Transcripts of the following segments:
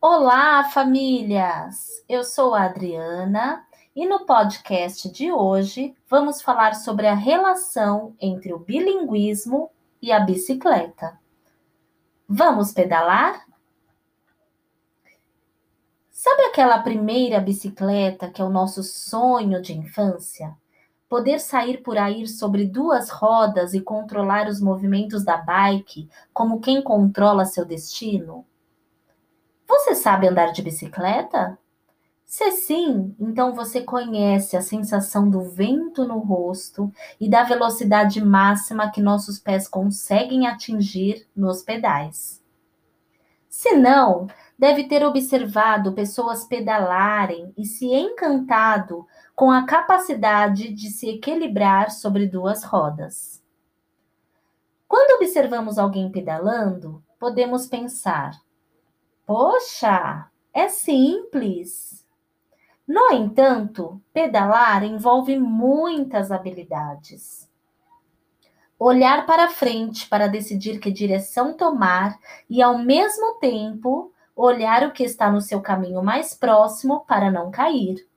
Olá, famílias! Eu sou a Adriana e no podcast de hoje vamos falar sobre a relação entre o bilinguismo e a bicicleta. Vamos pedalar? Sabe aquela primeira bicicleta que é o nosso sonho de infância? Poder sair por aí sobre duas rodas e controlar os movimentos da bike como quem controla seu destino? Você sabe andar de bicicleta? Se sim, então você conhece a sensação do vento no rosto e da velocidade máxima que nossos pés conseguem atingir nos pedais. Se não, deve ter observado pessoas pedalarem e se encantado com a capacidade de se equilibrar sobre duas rodas. Quando observamos alguém pedalando, podemos pensar: Poxa, é simples. No entanto, pedalar envolve muitas habilidades. Olhar para frente para decidir que direção tomar e, ao mesmo tempo, olhar o que está no seu caminho mais próximo para não cair.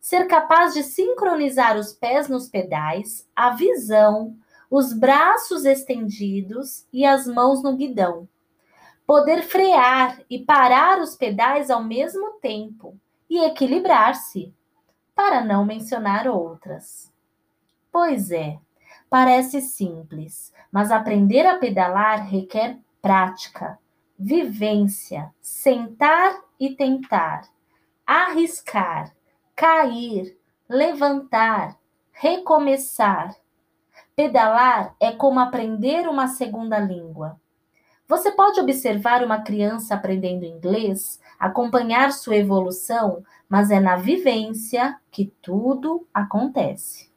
Ser capaz de sincronizar os pés nos pedais, a visão, os braços estendidos e as mãos no guidão poder frear e parar os pedais ao mesmo tempo e equilibrar-se, para não mencionar outras. Pois é, parece simples, mas aprender a pedalar requer prática, vivência, sentar e tentar, arriscar, cair, levantar, recomeçar. Pedalar é como aprender uma segunda língua você pode observar uma criança aprendendo inglês, acompanhar sua evolução, mas é na vivência que tudo acontece.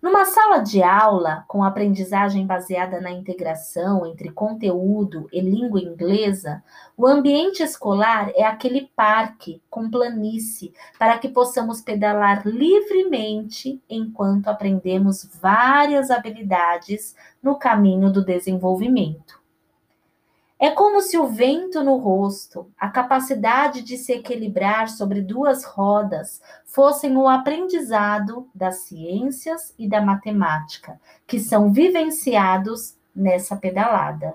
Numa sala de aula, com aprendizagem baseada na integração entre conteúdo e língua inglesa, o ambiente escolar é aquele parque com planície para que possamos pedalar livremente enquanto aprendemos várias habilidades no caminho do desenvolvimento. É como se o vento no rosto, a capacidade de se equilibrar sobre duas rodas, fossem o aprendizado das ciências e da matemática, que são vivenciados nessa pedalada.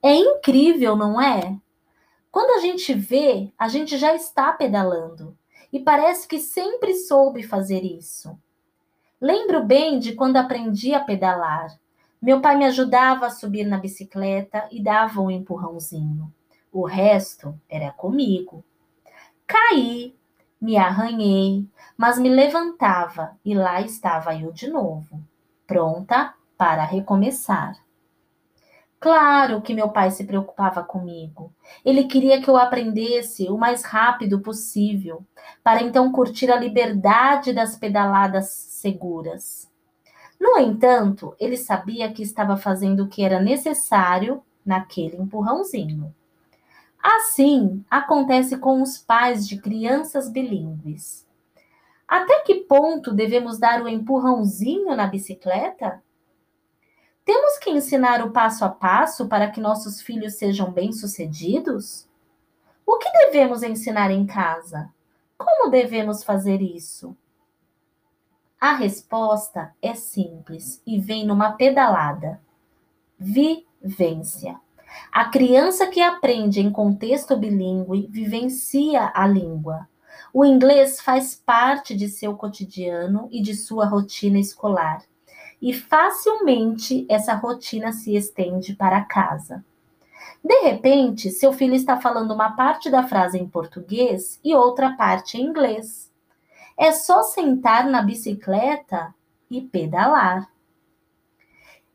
É incrível, não é? Quando a gente vê, a gente já está pedalando e parece que sempre soube fazer isso. Lembro bem de quando aprendi a pedalar. Meu pai me ajudava a subir na bicicleta e dava um empurrãozinho. O resto era comigo. Caí, me arranhei, mas me levantava e lá estava eu de novo, pronta para recomeçar. Claro que meu pai se preocupava comigo. Ele queria que eu aprendesse o mais rápido possível, para então curtir a liberdade das pedaladas seguras. No entanto, ele sabia que estava fazendo o que era necessário naquele empurrãozinho. Assim, acontece com os pais de crianças bilíngues. Até que ponto devemos dar o empurrãozinho na bicicleta? Temos que ensinar o passo a passo para que nossos filhos sejam bem-sucedidos? O que devemos ensinar em casa? Como devemos fazer isso? A resposta é simples e vem numa pedalada. Vivência. A criança que aprende em contexto bilíngue vivencia a língua. O inglês faz parte de seu cotidiano e de sua rotina escolar. E facilmente essa rotina se estende para casa. De repente, seu filho está falando uma parte da frase em português e outra parte em inglês. É só sentar na bicicleta e pedalar.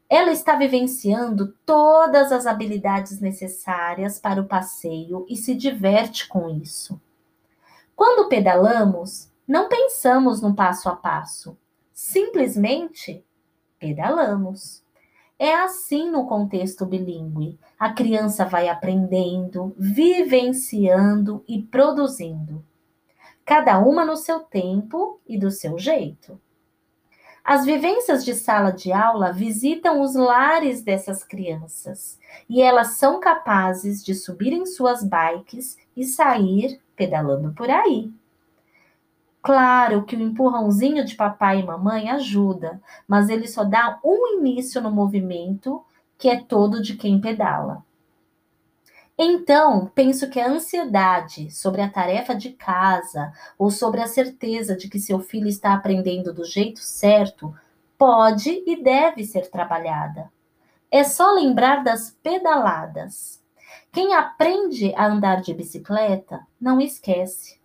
Ela está vivenciando todas as habilidades necessárias para o passeio e se diverte com isso. Quando pedalamos, não pensamos no passo a passo, simplesmente pedalamos. É assim no contexto bilíngue. A criança vai aprendendo, vivenciando e produzindo cada uma no seu tempo e do seu jeito. As vivências de sala de aula visitam os lares dessas crianças e elas são capazes de subir em suas bikes e sair pedalando por aí. Claro que o empurrãozinho de papai e mamãe ajuda, mas ele só dá um início no movimento que é todo de quem pedala. Então, penso que a ansiedade sobre a tarefa de casa ou sobre a certeza de que seu filho está aprendendo do jeito certo pode e deve ser trabalhada. É só lembrar das pedaladas. Quem aprende a andar de bicicleta não esquece.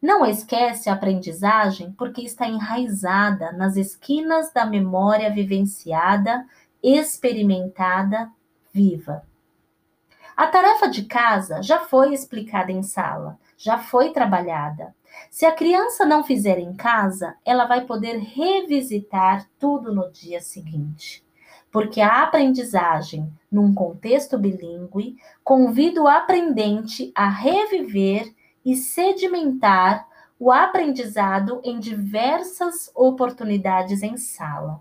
Não esquece a aprendizagem porque está enraizada nas esquinas da memória vivenciada, experimentada, viva. A tarefa de casa já foi explicada em sala, já foi trabalhada. Se a criança não fizer em casa, ela vai poder revisitar tudo no dia seguinte. Porque a aprendizagem, num contexto bilíngue, convida o aprendente a reviver e sedimentar o aprendizado em diversas oportunidades em sala.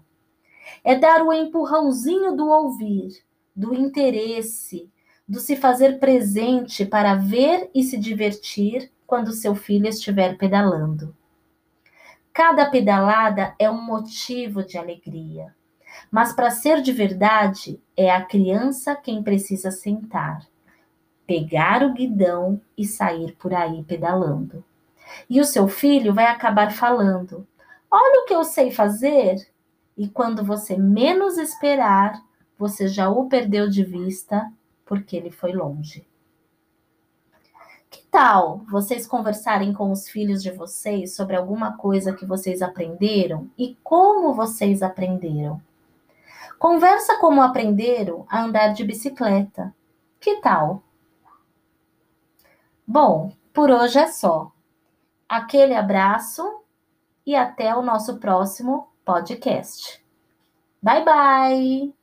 É dar o empurrãozinho do ouvir, do interesse, do se fazer presente para ver e se divertir quando seu filho estiver pedalando. Cada pedalada é um motivo de alegria, mas para ser de verdade, é a criança quem precisa sentar, pegar o guidão e sair por aí pedalando. E o seu filho vai acabar falando: Olha o que eu sei fazer! E quando você menos esperar, você já o perdeu de vista porque ele foi longe. Que tal vocês conversarem com os filhos de vocês sobre alguma coisa que vocês aprenderam e como vocês aprenderam? Conversa como aprenderam a andar de bicicleta. Que tal? Bom, por hoje é só. Aquele abraço e até o nosso próximo podcast. Bye bye!